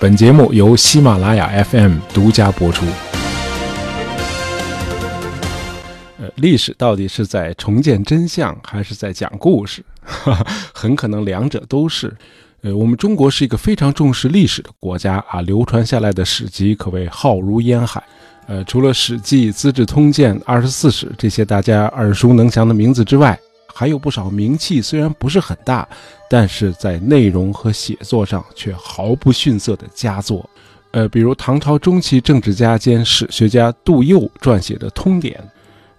本节目由喜马拉雅 FM 独家播出。呃，历史到底是在重建真相，还是在讲故事？很可能两者都是。呃，我们中国是一个非常重视历史的国家啊，流传下来的史籍可谓浩如烟海。呃，除了《史记》《资治通鉴》《二十四史》这些大家耳熟能详的名字之外，还有不少名气虽然不是很大。但是在内容和写作上却毫不逊色的佳作，呃，比如唐朝中期政治家兼史学家杜佑撰写的《通典》，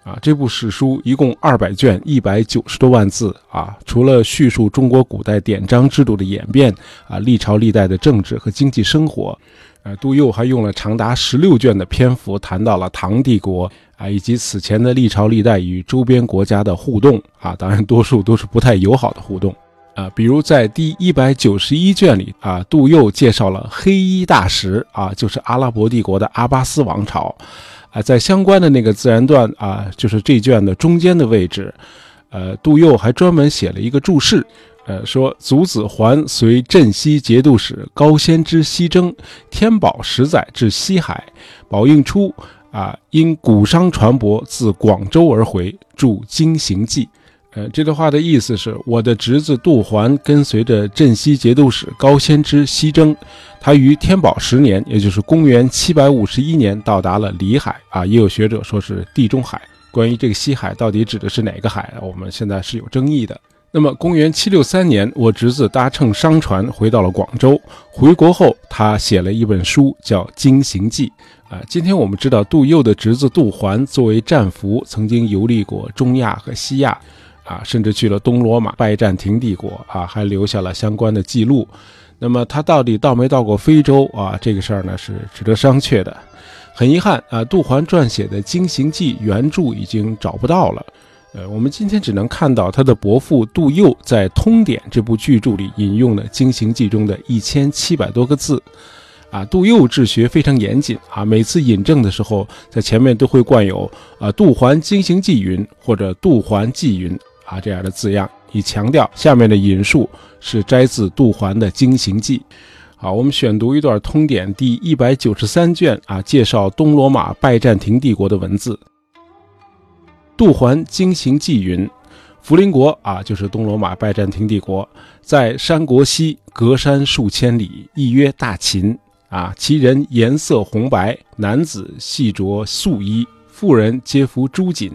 啊，这部史书一共二百卷，一百九十多万字，啊，除了叙述中国古代典章制度的演变，啊，历朝历代的政治和经济生活，呃，杜佑还用了长达十六卷的篇幅谈到了唐帝国，啊，以及此前的历朝历代与周边国家的互动，啊，当然多数都是不太友好的互动。啊，比如在第一百九十一卷里啊，杜佑介绍了黑衣大食啊，就是阿拉伯帝国的阿巴斯王朝，啊，在相关的那个自然段啊，就是这卷的中间的位置，呃，杜佑还专门写了一个注释，呃，说祖子桓随镇西节度使高仙芝西征，天宝十载至西海，宝应初啊，因古商船舶自广州而回，著《经行记》。呃，这段话的意思是，我的侄子杜环跟随着镇西节度使高仙芝西征，他于天宝十年，也就是公元七百五十一年，到达了里海啊。也有学者说是地中海。关于这个西海到底指的是哪个海，我们现在是有争议的。那么，公元七六三年，我侄子搭乘商船回到了广州。回国后，他写了一本书，叫《经行记》啊。今天我们知道，杜佑的侄子杜环作为战俘，曾经游历过中亚和西亚。啊，甚至去了东罗马拜占庭帝国啊，还留下了相关的记录。那么他到底到没到过非洲啊？这个事儿呢是值得商榷的。很遗憾啊，杜环撰写的《经行记》原著已经找不到了。呃，我们今天只能看到他的伯父杜佑在《通典》这部巨著里引用了《经行记》中的一千七百多个字。啊，杜佑治学非常严谨啊，每次引证的时候，在前面都会冠有啊“杜环经行记云”或者“杜环记云”。啊，这样的字样，以强调下面的引述是摘自杜环的《经行记》。好，我们选读一段《通典》第一百九十三卷啊，介绍东罗马拜占庭帝国的文字。杜环经行记云：福陵国啊，就是东罗马拜占庭帝国，在山国西，隔山数千里，亦曰大秦啊。其人颜色红白，男子细着素衣，妇人皆服朱锦，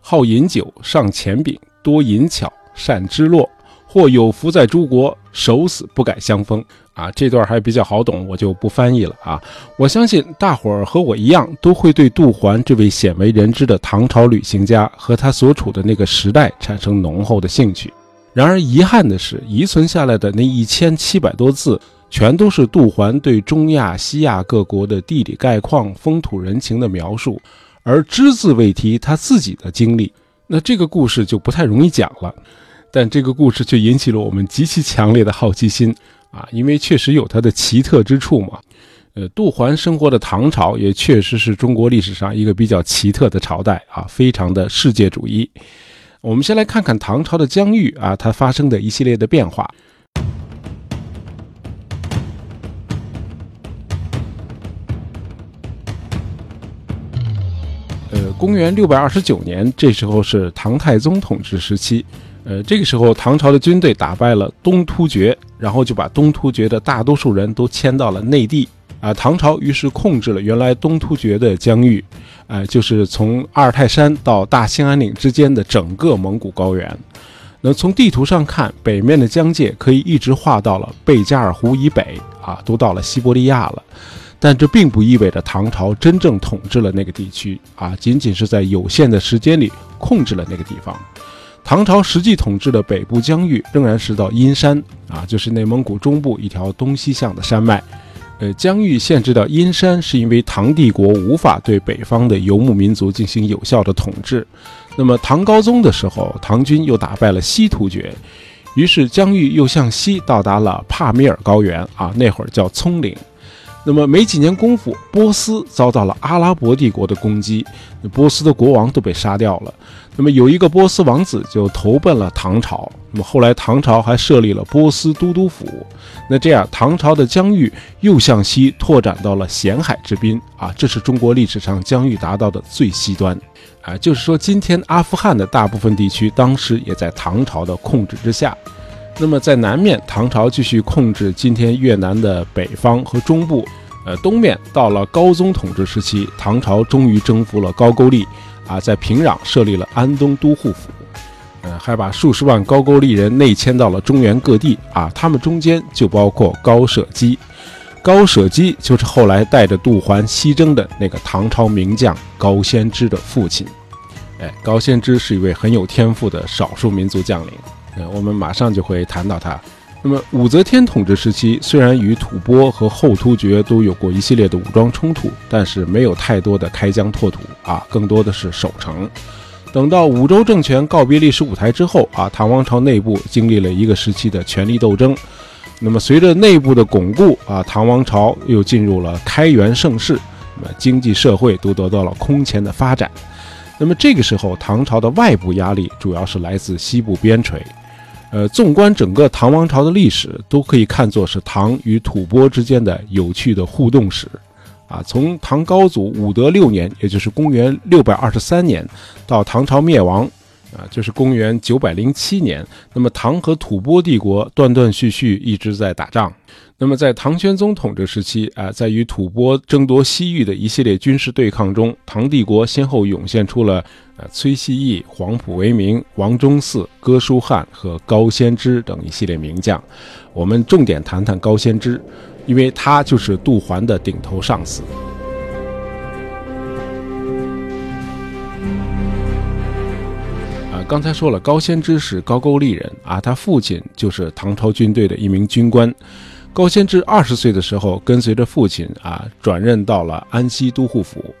好饮酒，上前饼。多淫巧，善知落，或有福在诸国，守死不改相封。啊，这段还比较好懂，我就不翻译了啊。我相信大伙儿和我一样，都会对杜环这位鲜为人知的唐朝旅行家和他所处的那个时代产生浓厚的兴趣。然而遗憾的是，遗存下来的那一千七百多字，全都是杜环对中亚、西亚各国的地理概况、风土人情的描述，而只字未提他自己的经历。那这个故事就不太容易讲了，但这个故事却引起了我们极其强烈的好奇心啊，因为确实有它的奇特之处嘛。呃，杜环生活的唐朝也确实是中国历史上一个比较奇特的朝代啊，非常的世界主义。我们先来看看唐朝的疆域啊，它发生的一系列的变化。呃公元六百二十九年，这时候是唐太宗统治时期。呃，这个时候唐朝的军队打败了东突厥，然后就把东突厥的大多数人都迁到了内地。啊，唐朝于是控制了原来东突厥的疆域，呃，就是从阿尔泰山到大兴安岭之间的整个蒙古高原。那从地图上看，北面的疆界可以一直画到了贝加尔湖以北，啊，都到了西伯利亚了。但这并不意味着唐朝真正统治了那个地区啊，仅仅是在有限的时间里控制了那个地方。唐朝实际统治的北部疆域仍然是到阴山啊，就是内蒙古中部一条东西向的山脉。呃，疆域限制到阴山，是因为唐帝国无法对北方的游牧民族进行有效的统治。那么唐高宗的时候，唐军又打败了西突厥，于是疆域又向西到达了帕米尔高原啊，那会儿叫葱岭。那么没几年功夫，波斯遭到了阿拉伯帝国的攻击，波斯的国王都被杀掉了。那么有一个波斯王子就投奔了唐朝。那么后来唐朝还设立了波斯都督府。那这样，唐朝的疆域又向西拓展到了咸海之滨啊，这是中国历史上疆域达到的最西端啊。就是说，今天阿富汗的大部分地区当时也在唐朝的控制之下。那么在南面，唐朝继续控制今天越南的北方和中部。呃，东面到了高宗统治时期，唐朝终于征服了高句丽。啊，在平壤设立了安东都护府，呃，还把数十万高句丽人内迁到了中原各地啊。他们中间就包括高舍基，高舍基就是后来带着杜环西征的那个唐朝名将高仙芝的父亲。哎，高仙芝是一位很有天赋的少数民族将领，呃，我们马上就会谈到他。那么武则天统治时期，虽然与吐蕃和后突厥都有过一系列的武装冲突，但是没有太多的开疆拓土啊，更多的是守城。等到五州政权告别历史舞台之后啊，唐王朝内部经历了一个时期的权力斗争。那么随着内部的巩固啊，唐王朝又进入了开元盛世，那么经济社会都得到了空前的发展。那么这个时候，唐朝的外部压力主要是来自西部边陲。呃，纵观整个唐王朝的历史，都可以看作是唐与吐蕃之间的有趣的互动史，啊，从唐高祖武德六年，也就是公元六百二十三年，到唐朝灭亡，啊，就是公元九百零七年，那么唐和吐蕃帝国断断续续一直在打仗。那么在唐玄宗统治时期，啊，在与吐蕃争夺西域的一系列军事对抗中，唐帝国先后涌现出了。崔希义、黄埔为民、王忠嗣、哥舒翰和高仙芝等一系列名将，我们重点谈谈高仙芝，因为他就是杜环的顶头上司。刚才说了，高仙芝是高句丽人啊，他父亲就是唐朝军队的一名军官。高仙芝二十岁的时候，跟随着父亲啊，转任到了安西都护府。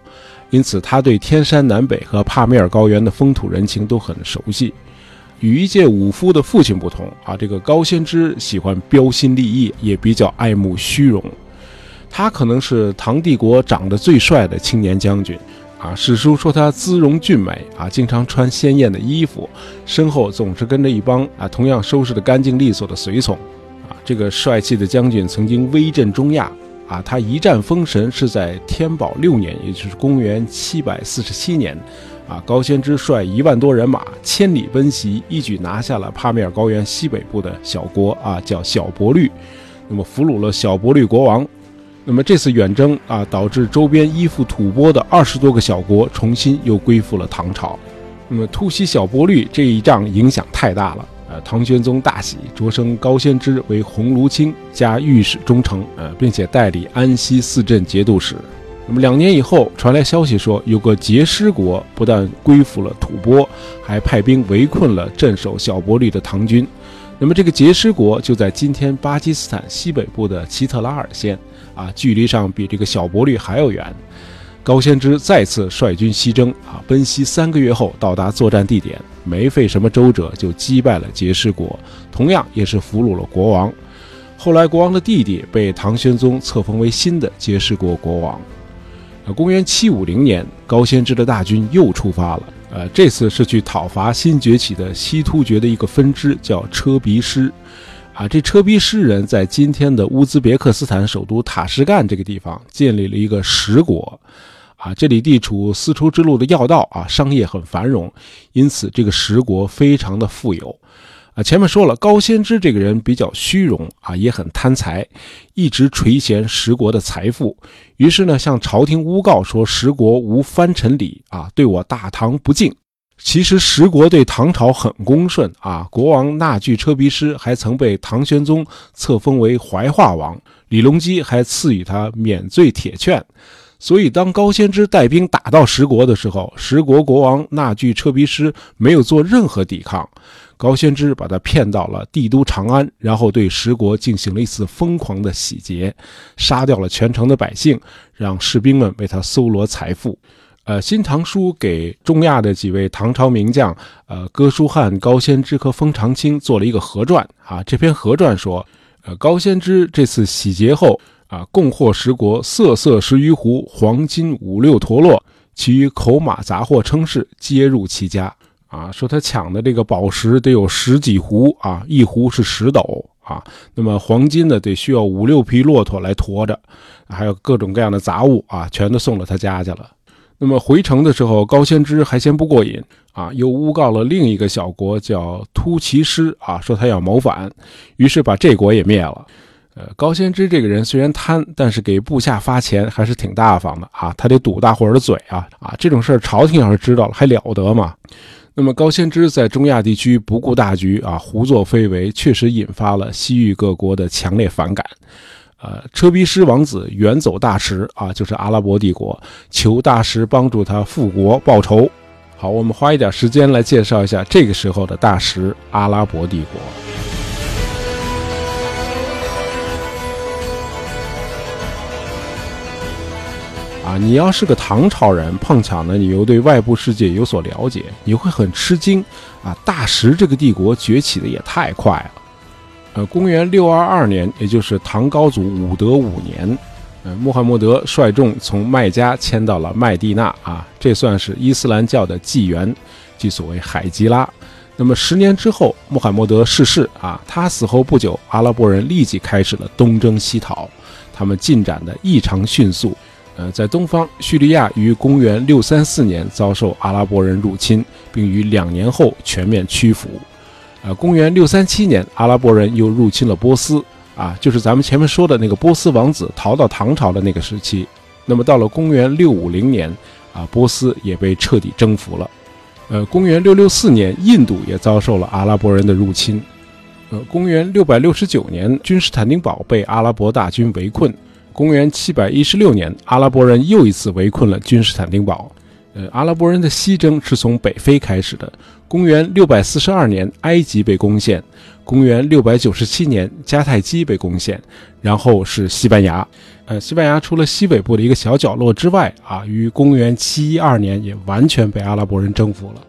因此，他对天山南北和帕米尔高原的风土人情都很熟悉。与一介武夫的父亲不同啊，这个高仙芝喜欢标新立异，也比较爱慕虚荣。他可能是唐帝国长得最帅的青年将军啊。史书说他姿容俊美啊，经常穿鲜艳的衣服，身后总是跟着一帮啊同样收拾的干净利索的随从啊。这个帅气的将军曾经威震中亚。啊，他一战封神是在天宝六年，也就是公元七百四十七年。啊，高仙芝率一万多人马千里奔袭，一举拿下了帕米尔高原西北部的小国啊，叫小伯律。那么俘虏了小伯律国王。那么这次远征啊，导致周边依附吐蕃的二十多个小国重新又归附了唐朝。那么突袭小伯律这一仗影响太大了。呃，唐玄宗大喜，擢升高仙芝为鸿胪卿加御史中丞，呃，并且代理安西四镇节度使。那么两年以后，传来消息说，有个节师国不但归附了吐蕃，还派兵围困了镇守小伯律的唐军。那么这个杰师国就在今天巴基斯坦西北部的奇特拉尔县，啊，距离上比这个小伯律还要远。高仙芝再次率军西征，啊，奔袭三个月后到达作战地点，没费什么周折就击败了杰师国，同样也是俘虏了国王。后来国王的弟弟被唐玄宗册封为新的杰师国国王。公元七五零年，高仙芝的大军又出发了，呃，这次是去讨伐新崛起的西突厥的一个分支，叫车鼻师。啊，这车鼻师人在今天的乌兹别克斯坦首都塔什干这个地方建立了一个十国。啊，这里地处丝绸之路的要道啊，商业很繁荣，因此这个十国非常的富有。啊，前面说了，高仙芝这个人比较虚荣啊，也很贪财，一直垂涎十国的财富。于是呢，向朝廷诬告说十国无藩臣礼啊，对我大唐不敬。其实十国对唐朝很恭顺啊，国王那句车鼻师还曾被唐玄宗册封为怀化王，李隆基还赐予他免罪铁券。所以，当高仙芝带兵打到十国的时候，十国国王那句车鼻师没有做任何抵抗。高仙芝把他骗到了帝都长安，然后对十国进行了一次疯狂的洗劫，杀掉了全城的百姓，让士兵们为他搜罗财富。呃，《新唐书》给中亚的几位唐朝名将，呃，哥舒翰、高仙芝和封长清做了一个合传啊。这篇合传说，呃，高仙芝这次洗劫后。啊，共获十国色色十余斛，黄金五六陀螺，其余口马杂货称是皆入其家。啊，说他抢的这个宝石得有十几斛啊，一斛是十斗啊。那么黄金呢，得需要五六匹骆驼来驮着，还有各种各样的杂物啊，全都送到他家去了。那么回城的时候，高仙芝还嫌不过瘾啊，又诬告了另一个小国叫突骑师啊，说他要谋反，于是把这国也灭了。呃，高仙芝这个人虽然贪，但是给部下发钱还是挺大方的啊，他得堵大伙儿的嘴啊啊，这种事儿朝廷要是知道了还了得吗？那么高先知在中亚地区不顾大局啊，胡作非为，确实引发了西域各国的强烈反感。呃，车鼻师王子远走大食啊，就是阿拉伯帝国，求大食帮助他复国报仇。好，我们花一点时间来介绍一下这个时候的大食——阿拉伯帝国。啊，你要是个唐朝人，碰巧呢，你又对外部世界有所了解，你会很吃惊啊！大食这个帝国崛起的也太快了。呃，公元六二二年，也就是唐高祖武德五年，呃，穆罕默德率众从麦加迁到了麦地那啊，这算是伊斯兰教的纪元，即所谓海吉拉。那么十年之后，穆罕默德逝世啊，他死后不久，阿拉伯人立即开始了东征西讨，他们进展的异常迅速。呃，在东方，叙利亚于公元六三四年遭受阿拉伯人入侵，并于两年后全面屈服。呃，公元六三七年，阿拉伯人又入侵了波斯，啊，就是咱们前面说的那个波斯王子逃到唐朝的那个时期。那么到了公元六五零年，啊，波斯也被彻底征服了。呃，公元六六四年，印度也遭受了阿拉伯人的入侵。呃，公元六百六十九年，君士坦丁堡被阿拉伯大军围困。公元七百一十六年，阿拉伯人又一次围困了君士坦丁堡。呃，阿拉伯人的西征是从北非开始的。公元六百四十二年，埃及被攻陷；公元六百九十七年，迦太基被攻陷，然后是西班牙。呃，西班牙除了西北部的一个小角落之外，啊，于公元七一二年也完全被阿拉伯人征服了。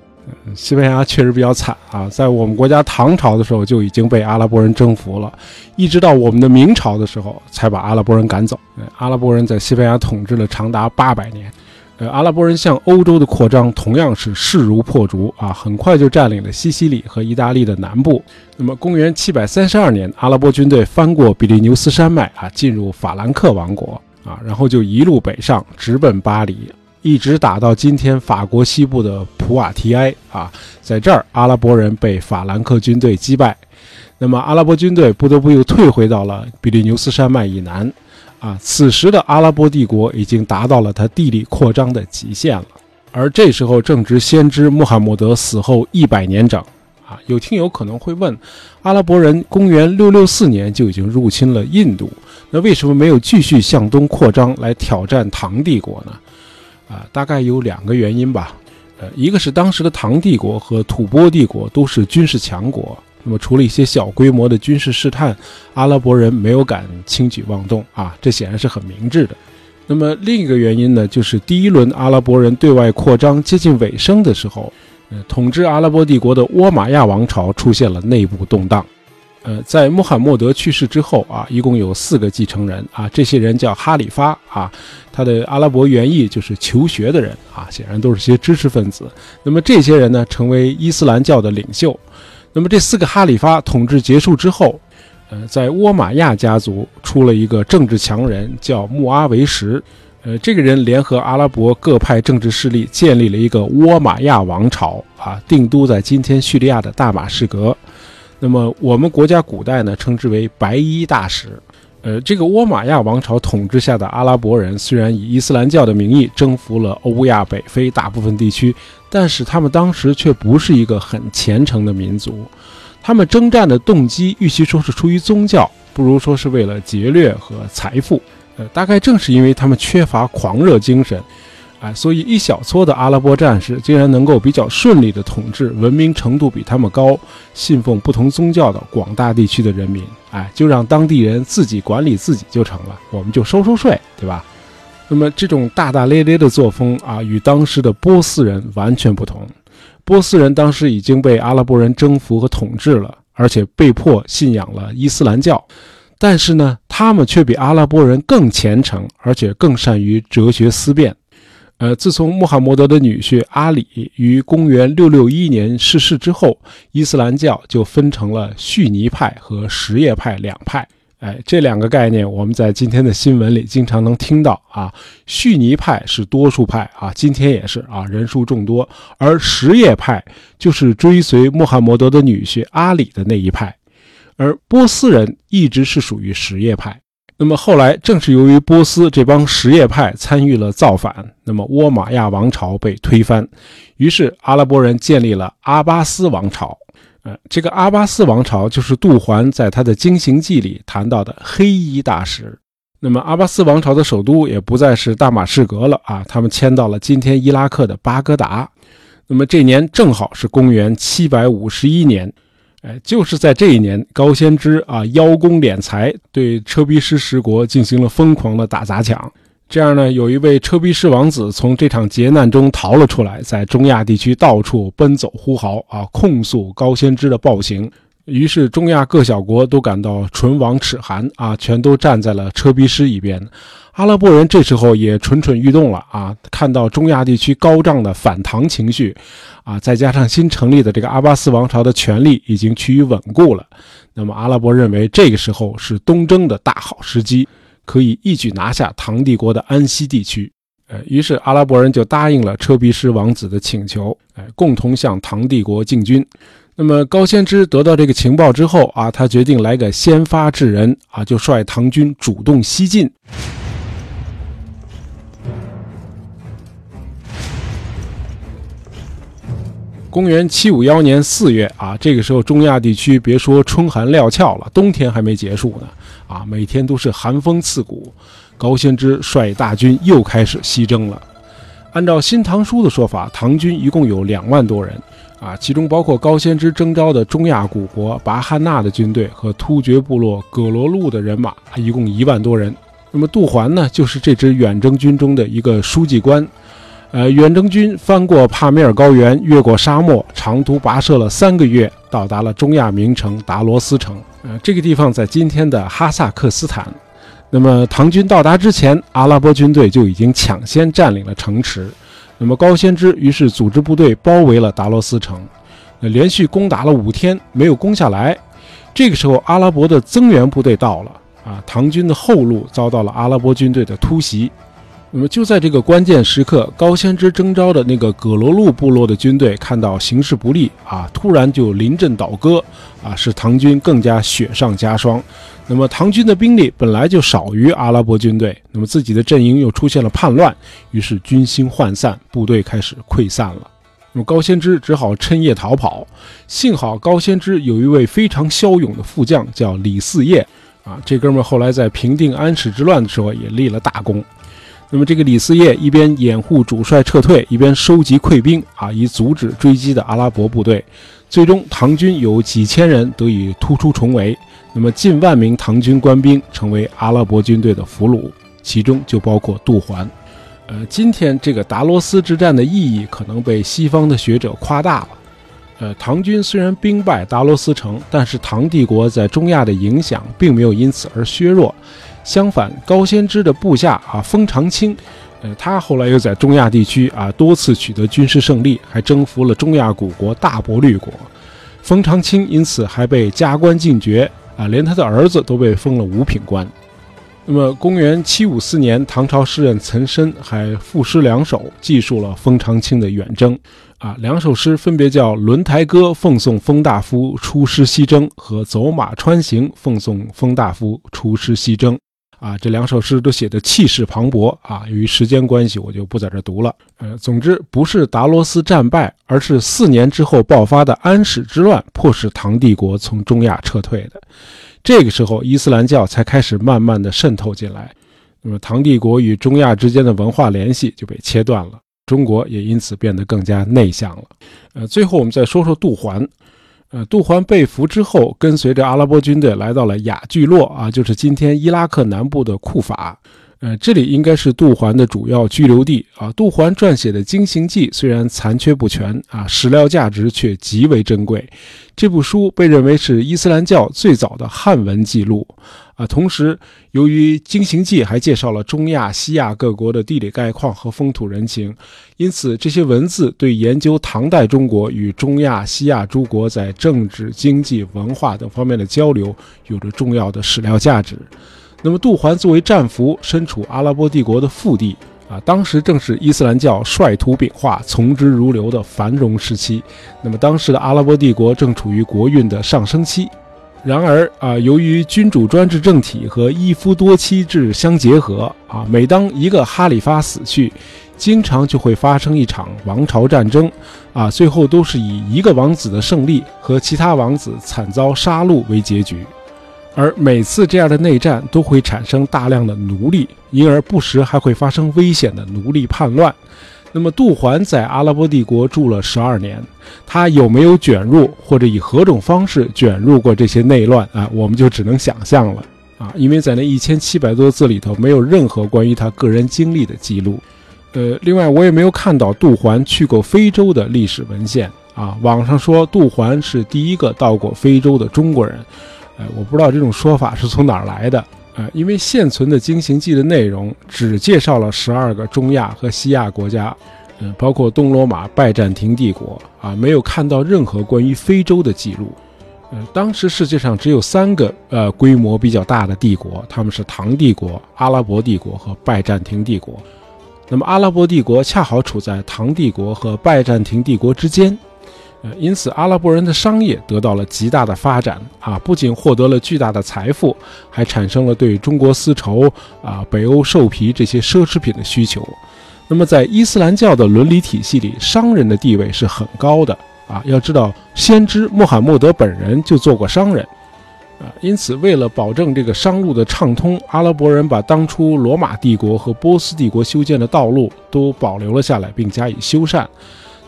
西班牙确实比较惨啊，在我们国家唐朝的时候就已经被阿拉伯人征服了，一直到我们的明朝的时候才把阿拉伯人赶走。阿拉伯人在西班牙统治了长达八百年。呃，阿拉伯人向欧洲的扩张同样是势如破竹啊，很快就占领了西西里和意大利的南部。那么，公元七百三十二年，阿拉伯军队翻过比利牛斯山脉啊，进入法兰克王国啊，然后就一路北上，直奔巴黎。一直打到今天法国西部的普瓦提埃啊，在这儿阿拉伯人被法兰克军队击败，那么阿拉伯军队不得不又退回到了比利牛斯山脉以南啊。此时的阿拉伯帝国已经达到了它地理扩张的极限了，而这时候正值先知穆罕默德死后一百年整啊。有听友可能会问，阿拉伯人公元六六四年就已经入侵了印度，那为什么没有继续向东扩张来挑战唐帝国呢？啊，大概有两个原因吧，呃，一个是当时的唐帝国和吐蕃帝国都是军事强国，那么除了一些小规模的军事试探，阿拉伯人没有敢轻举妄动啊，这显然是很明智的。那么另一个原因呢，就是第一轮阿拉伯人对外扩张接近尾声的时候，呃，统治阿拉伯帝国的倭马亚王朝出现了内部动荡。呃，在穆罕默德去世之后啊，一共有四个继承人啊，这些人叫哈里发啊，他的阿拉伯原意就是求学的人啊，显然都是些知识分子。那么这些人呢，成为伊斯兰教的领袖。那么这四个哈里发统治结束之后，呃，在倭马亚家族出了一个政治强人，叫穆阿维什。呃，这个人联合阿拉伯各派政治势力，建立了一个倭马亚王朝啊，定都在今天叙利亚的大马士革。那么我们国家古代呢，称之为白衣大使。呃，这个倭马亚王朝统治下的阿拉伯人，虽然以伊斯兰教的名义征服了欧亚北非大部分地区，但是他们当时却不是一个很虔诚的民族。他们征战的动机，与其说是出于宗教，不如说是为了劫掠和财富。呃，大概正是因为他们缺乏狂热精神。哎，所以一小撮的阿拉伯战士竟然能够比较顺利地统治文明程度比他们高、信奉不同宗教的广大地区的人民。哎，就让当地人自己管理自己就成了，我们就收收税，对吧？那么这种大大咧咧的作风啊，与当时的波斯人完全不同。波斯人当时已经被阿拉伯人征服和统治了，而且被迫信仰了伊斯兰教。但是呢，他们却比阿拉伯人更虔诚，而且更善于哲学思辨。呃，自从穆罕默德的女婿阿里于公元661年逝世之后，伊斯兰教就分成了逊尼派和什叶派两派。哎，这两个概念我们在今天的新闻里经常能听到啊。逊尼派是多数派啊，今天也是啊，人数众多；而什叶派就是追随穆罕默德的女婿阿里的那一派。而波斯人一直是属于什叶派。那么后来正是由于波斯这帮什叶派参与了造反，那么倭马亚王朝被推翻，于是阿拉伯人建立了阿巴斯王朝。呃，这个阿巴斯王朝就是杜环在他的《经行记》里谈到的黑衣大使。那么阿巴斯王朝的首都也不再是大马士革了啊，他们迁到了今天伊拉克的巴格达。那么这年正好是公元七百五十一年，哎，就是在这一年，高仙芝啊邀功敛财，对车必师十国进行了疯狂的打砸抢。这样呢，有一位车必师王子从这场劫难中逃了出来，在中亚地区到处奔走呼号啊，控诉高仙芝的暴行。于是中亚各小国都感到唇亡齿寒啊，全都站在了车必师一边。阿拉伯人这时候也蠢蠢欲动了啊，看到中亚地区高涨的反唐情绪啊，再加上新成立的这个阿巴斯王朝的权力已经趋于稳固了，那么阿拉伯认为这个时候是东征的大好时机。可以一举拿下唐帝国的安息地区，呃，于是阿拉伯人就答应了车必师王子的请求，哎，共同向唐帝国进军。那么高仙芝得到这个情报之后啊，他决定来个先发制人啊，就率唐军主动西进。公元七五幺年四月啊，这个时候中亚地区别说春寒料峭了，冬天还没结束呢，啊，每天都是寒风刺骨。高仙芝率大军又开始西征了。按照《新唐书》的说法，唐军一共有两万多人，啊，其中包括高仙芝征召的中亚古国拔汉纳的军队和突厥部落葛罗路的人马，一共一万多人。那么杜环呢，就是这支远征军中的一个书记官。呃，远征军翻过帕米尔高原，越过沙漠，长途跋涉了三个月，到达了中亚名城达罗斯城。呃，这个地方在今天的哈萨克斯坦。那么，唐军到达之前，阿拉伯军队就已经抢先占领了城池。那么，高仙芝于是组织部队包围了达罗斯城，那连续攻打了五天，没有攻下来。这个时候，阿拉伯的增援部队到了，啊，唐军的后路遭到了阿拉伯军队的突袭。那么就在这个关键时刻，高仙芝征召的那个葛罗路部落的军队看到形势不利啊，突然就临阵倒戈啊，使唐军更加雪上加霜。那么唐军的兵力本来就少于阿拉伯军队，那么自己的阵营又出现了叛乱，于是军心涣散，部队开始溃散了。那么高仙芝只好趁夜逃跑。幸好高仙芝有一位非常骁勇的副将，叫李嗣业啊，这哥们后来在平定安史之乱的时候也立了大功。那么，这个李嗣业一边掩护主帅撤退，一边收集溃兵啊，以阻止追击的阿拉伯部队。最终，唐军有几千人得以突出重围。那么，近万名唐军官兵成为阿拉伯军队的俘虏，其中就包括杜环。呃，今天这个达罗斯之战的意义可能被西方的学者夸大了。呃，唐军虽然兵败达罗斯城，但是唐帝国在中亚的影响并没有因此而削弱。相反，高仙芝的部下啊，封长清，呃，他后来又在中亚地区啊多次取得军事胜利，还征服了中亚古国大伯律国。封长清因此还被加官进爵啊，连他的儿子都被封了五品官。那么，公元七五四年，唐朝诗人岑参还赋诗两首，记述了封长清的远征啊。两首诗分别叫《轮台歌》奉送封大夫出师西征和《走马川行》奉送封大夫出师西征。啊，这两首诗都写的气势磅礴啊！由于时间关系，我就不在这读了。呃，总之不是达罗斯战败，而是四年之后爆发的安史之乱，迫使唐帝国从中亚撤退的。这个时候，伊斯兰教才开始慢慢的渗透进来，那么唐帝国与中亚之间的文化联系就被切断了，中国也因此变得更加内向了。呃，最后我们再说说杜环。呃，杜环被俘之后，跟随着阿拉伯军队来到了雅聚落啊，就是今天伊拉克南部的库法。呃，这里应该是杜环的主要居留地啊。杜环撰写的《经行记》虽然残缺不全啊，史料价值却极为珍贵。这部书被认为是伊斯兰教最早的汉文记录啊。同时，由于《经行记》还介绍了中亚、西亚各国的地理概况和风土人情，因此这些文字对研究唐代中国与中亚、西亚诸国在政治、经济、文化等方面的交流有着重要的史料价值。那么，杜环作为战俘，身处阿拉伯帝国的腹地。啊，当时正是伊斯兰教率土秉化、从之如流的繁荣时期。那么，当时的阿拉伯帝国正处于国运的上升期。然而啊，由于君主专制政体和一夫多妻制相结合啊，每当一个哈里发死去，经常就会发生一场王朝战争啊，最后都是以一个王子的胜利和其他王子惨遭杀戮为结局。而每次这样的内战都会产生大量的奴隶，因而不时还会发生危险的奴隶叛乱。那么杜环在阿拉伯帝国住了十二年，他有没有卷入或者以何种方式卷入过这些内乱啊？我们就只能想象了啊，因为在那一千七百多字里头没有任何关于他个人经历的记录。呃，另外我也没有看到杜环去过非洲的历史文献啊。网上说杜环是第一个到过非洲的中国人。哎，我不知道这种说法是从哪儿来的。呃，因为现存的《经行记》的内容只介绍了十二个中亚和西亚国家，嗯，包括东罗马拜占庭帝国啊，没有看到任何关于非洲的记录。呃，当时世界上只有三个呃规模比较大的帝国，他们是唐帝国、阿拉伯帝国和拜占庭帝国。那么阿拉伯帝国恰好处在唐帝国和拜占庭帝国之间。呃，因此阿拉伯人的商业得到了极大的发展啊，不仅获得了巨大的财富，还产生了对中国丝绸啊、北欧兽皮这些奢侈品的需求。那么在伊斯兰教的伦理体系里，商人的地位是很高的啊。要知道，先知穆罕默德本人就做过商人啊。因此，为了保证这个商路的畅通，阿拉伯人把当初罗马帝国和波斯帝国修建的道路都保留了下来，并加以修缮。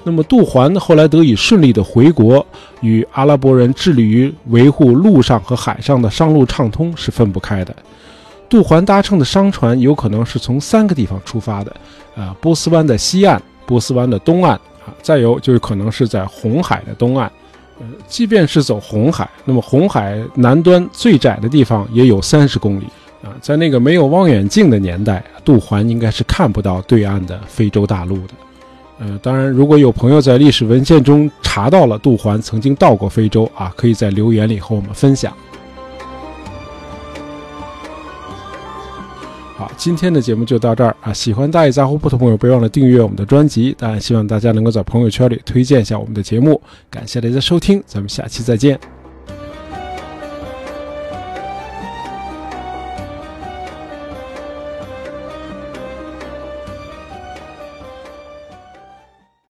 那么杜环后来得以顺利的回国，与阿拉伯人致力于维护陆上和海上的商路畅通是分不开的。杜环搭乘的商船有可能是从三个地方出发的，啊，波斯湾的西岸、波斯湾的东岸，啊，再有就是可能是在红海的东岸。呃，即便是走红海，那么红海南端最窄的地方也有三十公里，啊，在那个没有望远镜的年代，杜环应该是看不到对岸的非洲大陆的。呃，当然，如果有朋友在历史文献中查到了杜环曾经到过非洲啊，可以在留言里和我们分享。好，今天的节目就到这儿啊！喜欢大野杂货铺的朋友，别忘了订阅我们的专辑。当然，希望大家能够在朋友圈里推荐一下我们的节目。感谢大家收听，咱们下期再见。